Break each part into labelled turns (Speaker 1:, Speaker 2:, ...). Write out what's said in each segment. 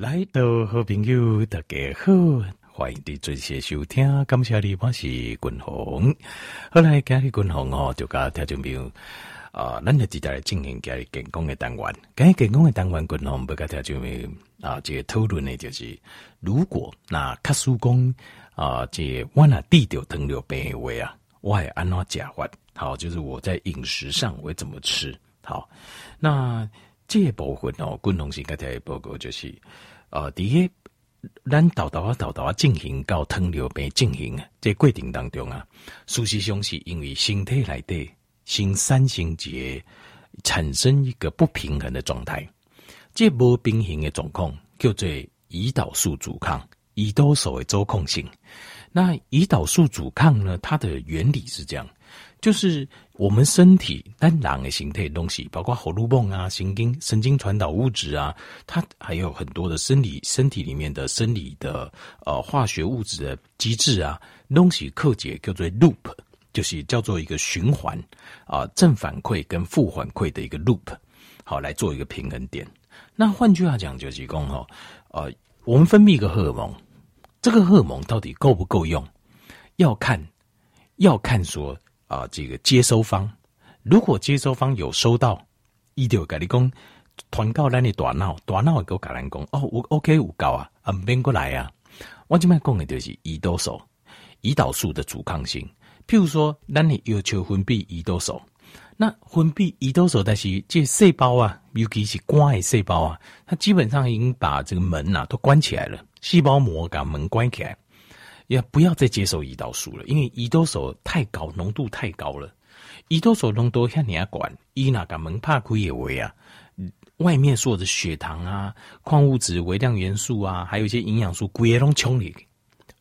Speaker 1: 来到好朋友，大家好，欢迎你准时收听。感谢你，我是君鸿。后来今日君鸿哦，就甲听众朋友啊，咱就直接来进行今日健康的单元。今日健康的单元，君鸿要甲听众朋友啊，这个讨论的就是，如果那卡叔公啊，这个、我那得到糖尿病的话啊，我会安怎吃法？好，就是我在饮食上我会怎么吃？好，那。这部分哦，共同性个条报告就是，呃，第一，咱豆豆啊豆豆啊进行到糖尿病进行啊，这过程当中啊，事实上是因为身体内的新三型节产生一个不平衡的状态，这不平衡的状况叫做胰岛素阻抗，胰岛素的周控性。那胰岛素阻抗呢，它的原理是这样。就是我们身体单囊的形态东西，包括荷尔蒙啊、神经神经传导物质啊，它还有很多的生理身体里面的生理的呃化学物质的机制啊，东西克解叫做 loop，就是叫做一个循环啊、正反馈跟负反馈的一个 loop，好来做一个平衡点。那换句话讲，就是讲哈，呃，我们分泌一个荷尔蒙，这个荷尔蒙到底够不够用，要看要看说。啊，这个接收方，如果接收方有收到，伊就跟你讲，传到咱的大脑，大脑会跟咱讲，哦，我 OK 有够啊，啊，免过来啊。我这边讲的就是胰岛素，胰岛素的阻抗性。譬如说，咱你要求分泌胰岛素，那分泌胰岛素，但是这细胞啊，尤其是肝的细胞啊，它基本上已经把这个门呐、啊、都关起来了，细胞膜把门关起来。也不要再接受胰岛素了，因为胰岛素太高，浓度太高了。胰岛素浓度像你要管，伊那个门怕亏也为啊，外面所有的血糖啊、矿物质、微量元素啊，还有一些营养素，贵也拢冲你，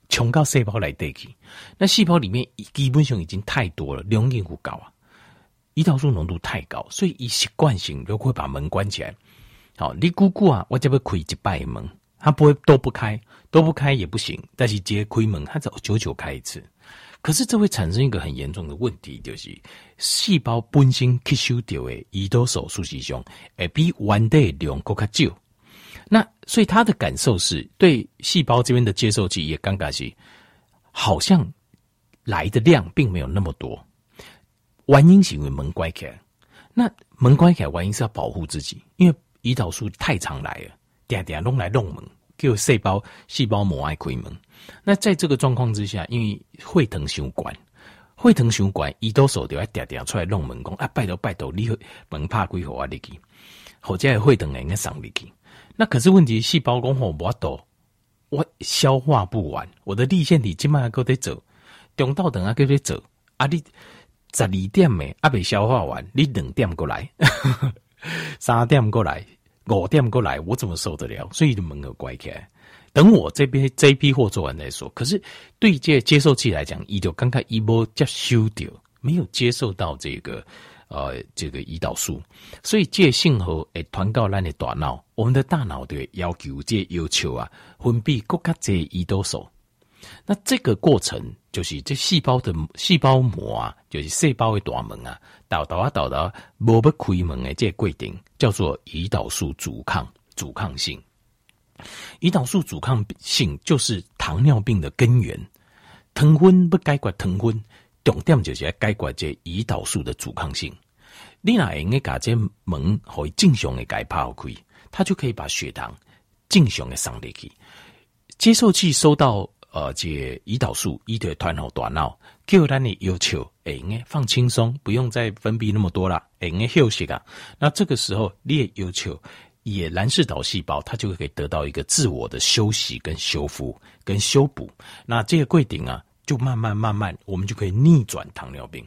Speaker 1: 冲到细胞来得去。那细胞里面基本上已经太多了，量应不高啊。胰岛素浓度太高，所以一习惯性就会把门关起来。好，你姑姑啊，我这边开一百门。它不会都不开，都不开也不行。但是接开门，它只久久开一次。可是这会产生一个很严重的问题，就是细胞本身吸收掉的胰岛素数是上，诶比 one day 量更加少。那所以他的感受是对细胞这边的接受器也尴尬是，好像来的量并没有那么多。原因是因为门关起来，那门关起来原因是要保护自己，因为胰岛素太常来了。点点弄来弄门，叫细胞细胞膜爱开门。那在这个状况之下，因为会疼血管，会疼血管，胰岛素就要点点出来弄门，讲啊，拜托拜托，你门怕归火啊，你去，或者会疼的应该上你去。那可是问题，细胞讲吼我多，我消化不完，我的粒线体今晚还够得走，中道等啊够得走，啊你十二点没啊未消化完，你两点过来，三点过来。我点过来，我怎么受得了？所以就门口关起来，等我这边这批货做完再说。可是对这接受器来讲，伊就刚刚一波接收掉，没有接受到这个呃这个胰岛素，所以这信号诶传到咱的大脑，我们的大脑的要求这要求啊，分泌更加多胰岛素。那这个过程就是这细胞的细胞膜啊，就是细胞的大门啊，导导啊导导，无不开门的这个规定叫做胰岛素阻抗阻抗性。胰岛素阻抗性就是糖尿病的根源。糖分不解决糖分，重点就是要解决这胰岛素的阻抗性。你哪应该把这门可以正常的解拍开，它就可以把血糖正常的上得去。接受器收到。呃，这胰岛素一对团后大脑，叫咱的要求，哎，放轻松，不用再分泌那么多了，哎，休息啊。那这个时候，你也要求，也蓝氏岛细胞，它就可以得到一个自我的休息、跟修复、跟修补。那这个规定啊，就慢慢慢慢，我们就可以逆转糖尿病。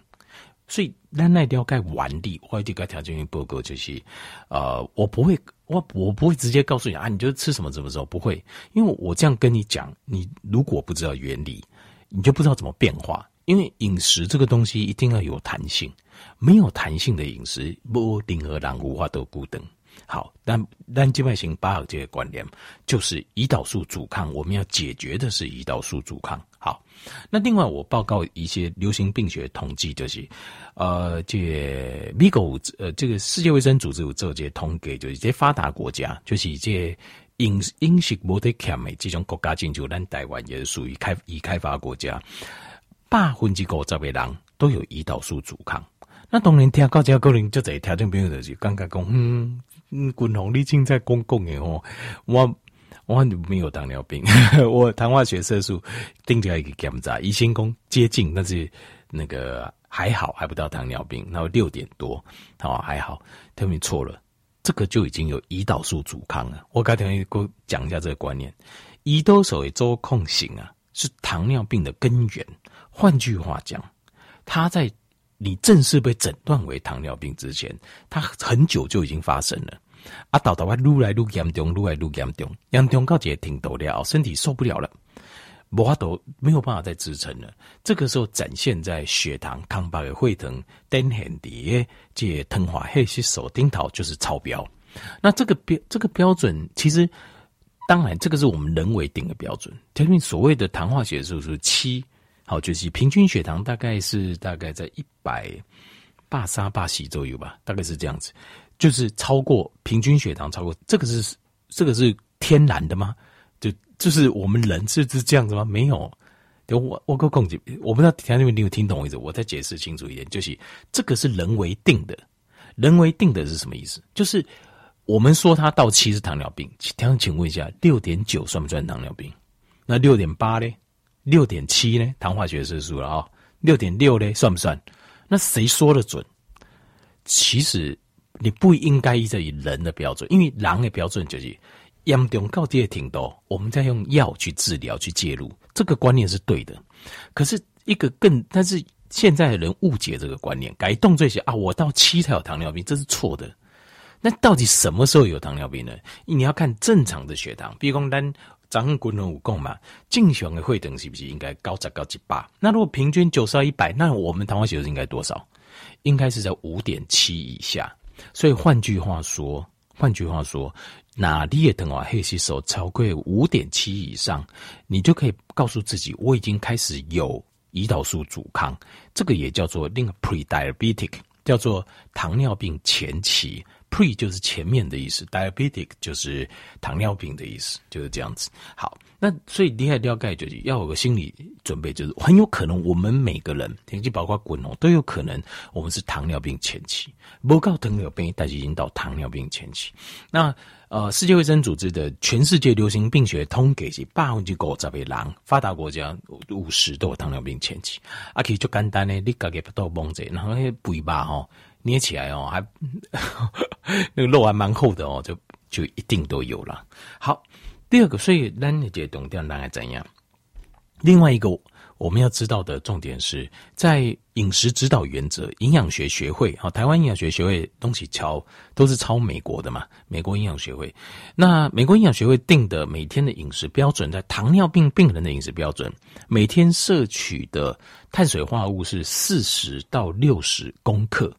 Speaker 1: 所以，咱那条该完的，或者该条件报告就是，呃，我不会。我我不会直接告诉你啊，你就吃什么怎么着，不会，因为我这样跟你讲，你如果不知道原理，你就不知道怎么变化。因为饮食这个东西一定要有弹性，没有弹性的饮食，不任何人无法都孤等。好，但但静脉型八号这个观点就是胰岛素阻抗，我们要解决的是胰岛素阻抗。好，那另外我报告一些流行病学统计，就是呃，这美国呃，这个世界卫生组织有做这些统计，就是这些发达国家，就是这饮饮食无得欠的这种国家，进就咱台湾也是属于开已开发国家，百分之五十的人都有胰岛素阻抗。那当然听到这个人就在听众朋友就是刚刚讲，嗯嗯，滚红你正在公共的哦，我我没有糖尿病，我糖化血色素定出来一个检查，医生讲接近，但是那个还好，还不到糖尿病，然后六点多，好还好，他们错了。这个就已经有胰岛素阻抗了。我刚才给我讲一下这个观念，胰岛素的周控型啊，是糖尿病的根源。换句话讲，它在你正式被诊断为糖尿病之前，它很久就已经发生了。啊，导导话愈来愈严重，愈来愈严重，严重到这停不了，身体受不了了。我都没有办法再支撑了。这个时候展现在血糖、抗白的会疼、登很低，这糖化血色素顶头就是超标。那这个标这个标准，其实当然这个是我们人为定的标准。因为所谓的糖化血素是七，好就是平均血糖大概是大概在一百八三八西左右吧，大概是这样子，就是超过平均血糖超过这个是这个是天然的吗？就就是我们人是是这样子吗？没有，我我个共我不知道听那边你有听懂我意思？我再解释清楚一点，就是这个是人为定的，人为定的是什么意思？就是我们说它到期是糖尿病，请请问一下，六点九算不算糖尿病？那六点八呢？六点七呢？糖化血色素了啊？六点六呢？算不算？那谁说的准？其实你不应该依着以人的标准，因为狼的标准就是。严重到这个程度，我们再用药去治疗、去介入，这个观念是对的。可是，一个更，但是现在的人误解这个观念，改动这些啊，我到七才有糖尿病，这是错的。那到底什么时候有糖尿病呢？你要看正常的血糖，比如讲咱张滚龙五共嘛，正常的会等是不是应该高在高几八？那如果平均九十到一百，那我们糖化血色素应该多少？应该是在五点七以下。所以换句话说，换句话说。哪里也等啊，黑吸收超过五点七以上，你就可以告诉自己，我已经开始有胰岛素阻抗，这个也叫做另一个 pre-diabetic，叫做糖尿病前期。Pre 就是前面的意思，diabetic 就是糖尿病的意思，就是这样子。好。那所以厉害了解就是要有个心理准备，就是很有可能我们每个人，甚至包括滚哦，都有可能我们是糖尿病前期，不告糖尿病，但是已经到糖尿病前期。那呃，世界卫生组织的全世界流行病学通给是百分之五十的人，发达国家五十都有糖尿病前期。啊，其实就简单的，你自己不到蒙着，然后那肥吧吼捏起来哦，还 那个肉还蛮厚的哦，就就一定都有了。好。第二个，所以咱的这懂掉大概怎样？另外一个我们要知道的重点是在饮食指导原则，营养学学会啊，台湾营养学学会东西抄都是抄美国的嘛，美国营养学会。那美国营养学会定的每天的饮食标准，在糖尿病病人的饮食标准，每天摄取的碳水化合物是四十到六十公克，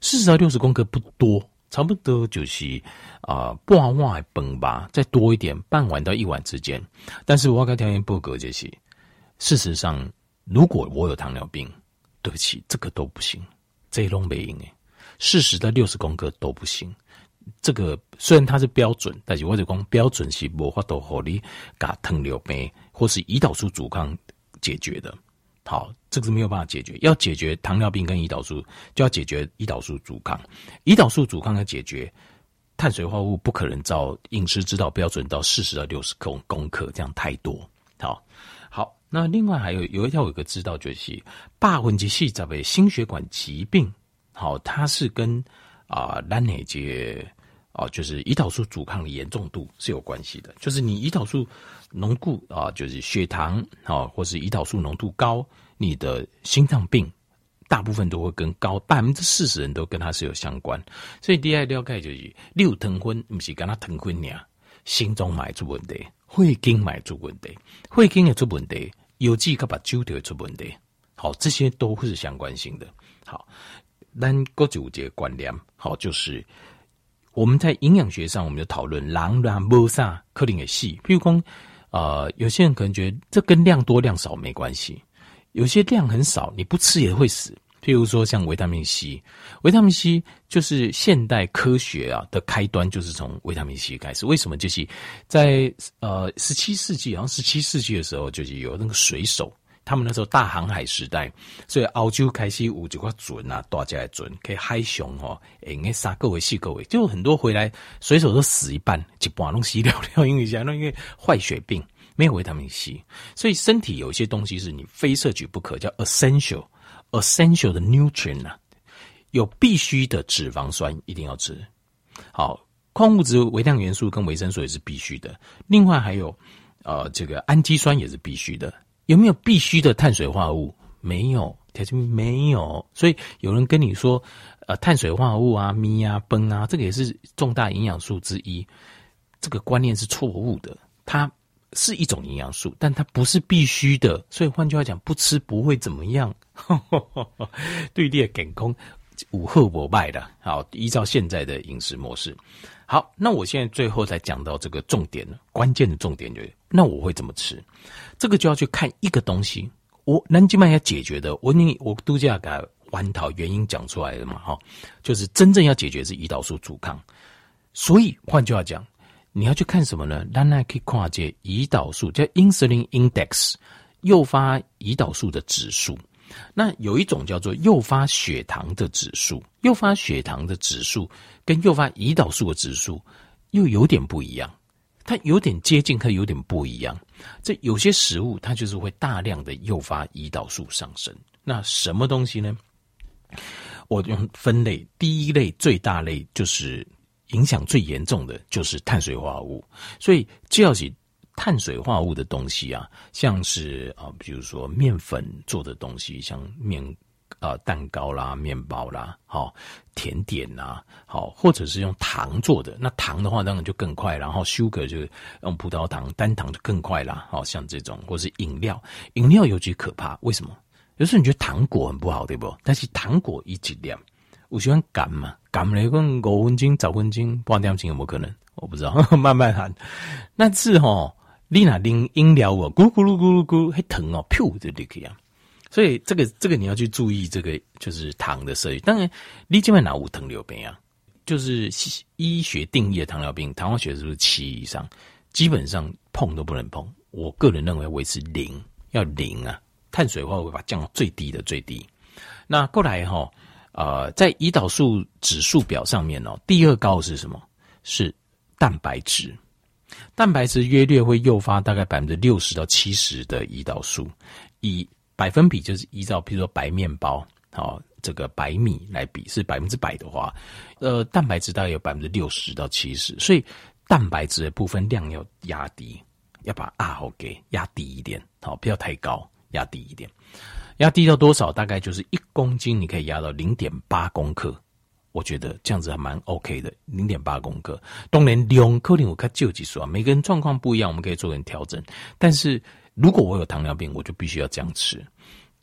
Speaker 1: 四十到六十公克不多。差不多就是啊、半碗饭吧，再多一点，半碗到一碗之间。但是我跟条件不合这些。事实上，如果我有糖尿病，对不起，这个都不行，这都没用诶。四十到六十公克都不行。这个虽然它是标准，但是我就讲标准是无法度合理把糖尿病或是胰岛素阻抗解决的。好，这个是没有办法解决。要解决糖尿病跟胰岛素，就要解决胰岛素阻抗。胰岛素阻抗要解决，碳水化合物不可能照饮食指导标准到四十到六十公公克，这样太多。好，好，那另外还有有一条有一个知道就是，百分之四十的心血管疾病，好，它是跟啊单内节啊，就是胰岛素阻抗的严重度是有关系的。就是你胰岛素。浓度啊，就是血糖啊，或是胰岛素浓度高，你的心脏病大部分都会跟高，百分之四十人都跟它是有相关。所以第二了解就是，六疼昏不是跟它糖分呀，心脏买出问题，会经买出问题，会经也出问题，有机可把酒都会出问题。好，这些都会是相关性的。好，咱国际五节观念，好，就是我们在营养学上，我们就讨论狼人无啥可能的死，比如讲。呃，有些人可能觉得这跟量多量少没关系，有些量很少，你不吃也会死。譬如说像维他命 C，维他命 C 就是现代科学啊的开端，就是从维他命 C 开始。为什么？就是在呃十七世纪，好像十七世纪的时候，就是有那个水手。他们那时候大航海时代，所以澳洲开始有这个船啊，大家的船可以海上吼，诶，杀各位死各位，就很多回来水手都死一半，一半拢死掉了，因为啥？因为坏血病，没有维他命 C，所以身体有一些东西是你非摄取不可，叫 essential essential 的 nutrient 啊，有必须的脂肪酸一定要吃。好，矿物质、微量元素跟维生素也是必须的，另外还有呃这个氨基酸也是必须的。有没有必须的碳水化合物？没有，条件没有。所以有人跟你说，呃，碳水化合物啊、米啊、崩啊，这个也是重大营养素之一。这个观念是错误的。它是一种营养素，但它不是必须的。所以换句话讲，不吃不会怎么样。对列健康无后不败的。好，依照现在的饮食模式。好，那我现在最后才讲到这个重点，关键的重点就，那我会怎么吃？这个就要去看一个东西，我南京曼要解决的，我你我度假改弯桃原因讲出来的嘛，哈，就是真正要解决是胰岛素阻抗，所以换句话讲，你要去看什么呢？让那可以跨界胰岛素叫 insulin index，诱发胰岛素的指数。那有一种叫做诱发血糖的指数，诱发血糖的指数跟诱发胰岛素的指数又有点不一样，它有点接近，它有点不一样。这有些食物它就是会大量的诱发胰岛素上升。那什么东西呢？我用分类，第一类最大类就是影响最严重的就是碳水化合物，所以就要是。碳水化合物的东西啊，像是啊，比如说面粉做的东西，像面啊蛋糕啦、面包啦，好甜点呐，好或者是用糖做的，那糖的话当然就更快，然后 sugar 就用葡萄糖单糖就更快啦，好像这种或是饮料，饮料尤其可怕，为什么？有时候你觉得糖果很不好，对不？但是糖果一剂量，我喜欢干嘛，干了一个五分钟、十分钟、半点钟有没有可能？我不知道，慢慢喊，那是齁。你那拎饮料哦，咕噜咕噜咕噜咕，还疼哦，噗就立刻啊！所以这个这个你要去注意，这个就是糖的摄取。当然，你基本哪无糖尿病啊？就是医学定义的糖尿病，糖化血是不是七以上？基本上碰都不能碰。我个人认为维持零，要零啊！碳水化合物把降到最低的最低。那过来哈，呃，在胰岛素指数表上面哦，第二高是什么？是蛋白质。蛋白质约略会诱发大概百分之六十到七十的胰岛素，以百分比就是依照，譬如说白面包，好，这个白米来比是百分之百的话，呃，蛋白质大概有百分之六十到七十，所以蛋白质的部分量要压低，要把 R 给压低一点，好，不要太高，压低一点，压低到多少？大概就是一公斤，你可以压到零点八公克。我觉得这样子还蛮 OK 的，零点八公克。当然两克零我看就几说啊，每个人状况不一样，我们可以做点调整。但是如果我有糖尿病，我就必须要这样吃。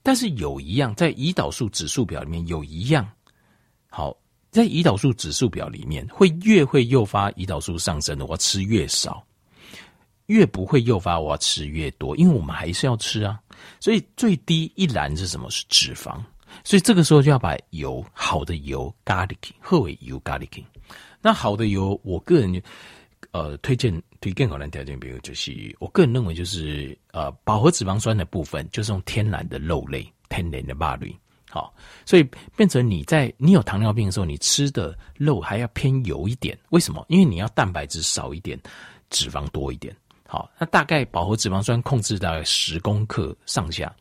Speaker 1: 但是有一样，在胰岛素指数表里面有一样，好，在胰岛素指数表里面，会越会诱发胰岛素上升的，我吃越少；越不会诱发，我要吃越多。因为我们还是要吃啊，所以最低一栏是什么？是脂肪。所以这个时候就要把油，好的油，garlic，厚尾油，garlic。那好的油，我个人呃推荐推荐可能条件，比如就是我个人认为就是呃饱和脂肪酸的部分，就是用天然的肉类，天然的肉类。好，所以变成你在你有糖尿病的时候，你吃的肉还要偏油一点。为什么？因为你要蛋白质少一点，脂肪多一点。好，那大概饱和脂肪酸控制大概十公克上下。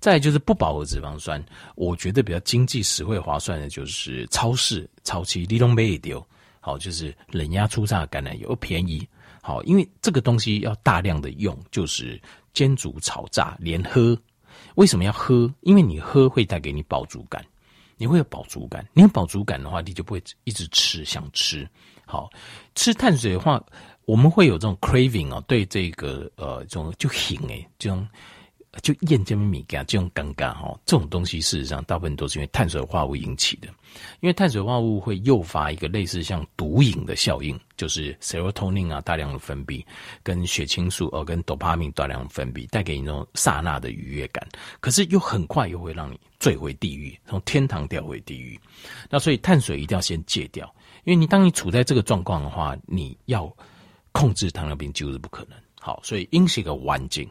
Speaker 1: 再来就是不饱和脂肪酸，我觉得比较经济实惠划算的就是超市超期立东北也丢，好，就是冷压初榨橄榄油便宜，好，因为这个东西要大量的用，就是煎煮炒炸连喝。为什么要喝？因为你喝会带给你饱足感，你会有饱足感，你有饱足感的话，你就不会一直吃想吃。好，吃碳水的话，我们会有这种 craving 哦，对这个呃这种就瘾诶这种。就验这米加这种尴尬哈，这种东西事实上大部分都是因为碳水化合物引起的，因为碳水化合物会诱发一个类似像毒瘾的效应，就是 serotonin 啊大量的分泌，跟血清素哦跟多巴胺大量的分泌，带给你那种刹那的愉悦感，可是又很快又会让你坠回地狱，从天堂掉回地狱。那所以碳水一定要先戒掉，因为你当你处在这个状况的话，你要控制糖尿病几乎是不可能。好，所以饮食个环境。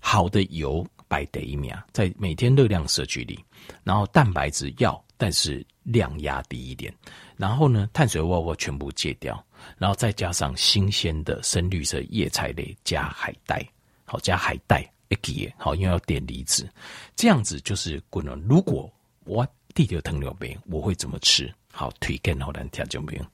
Speaker 1: 好的油摆第一名，在每天热量摄取里，然后蛋白质要，但是量压低一点，然后呢，碳水化合物全部戒掉，然后再加上新鲜的深绿色叶菜类加海带，好加海带一给，好因为要碘离子，这样子就是滚了。如果我地球糖尿病，我会怎么吃？好推荐好难听就没有。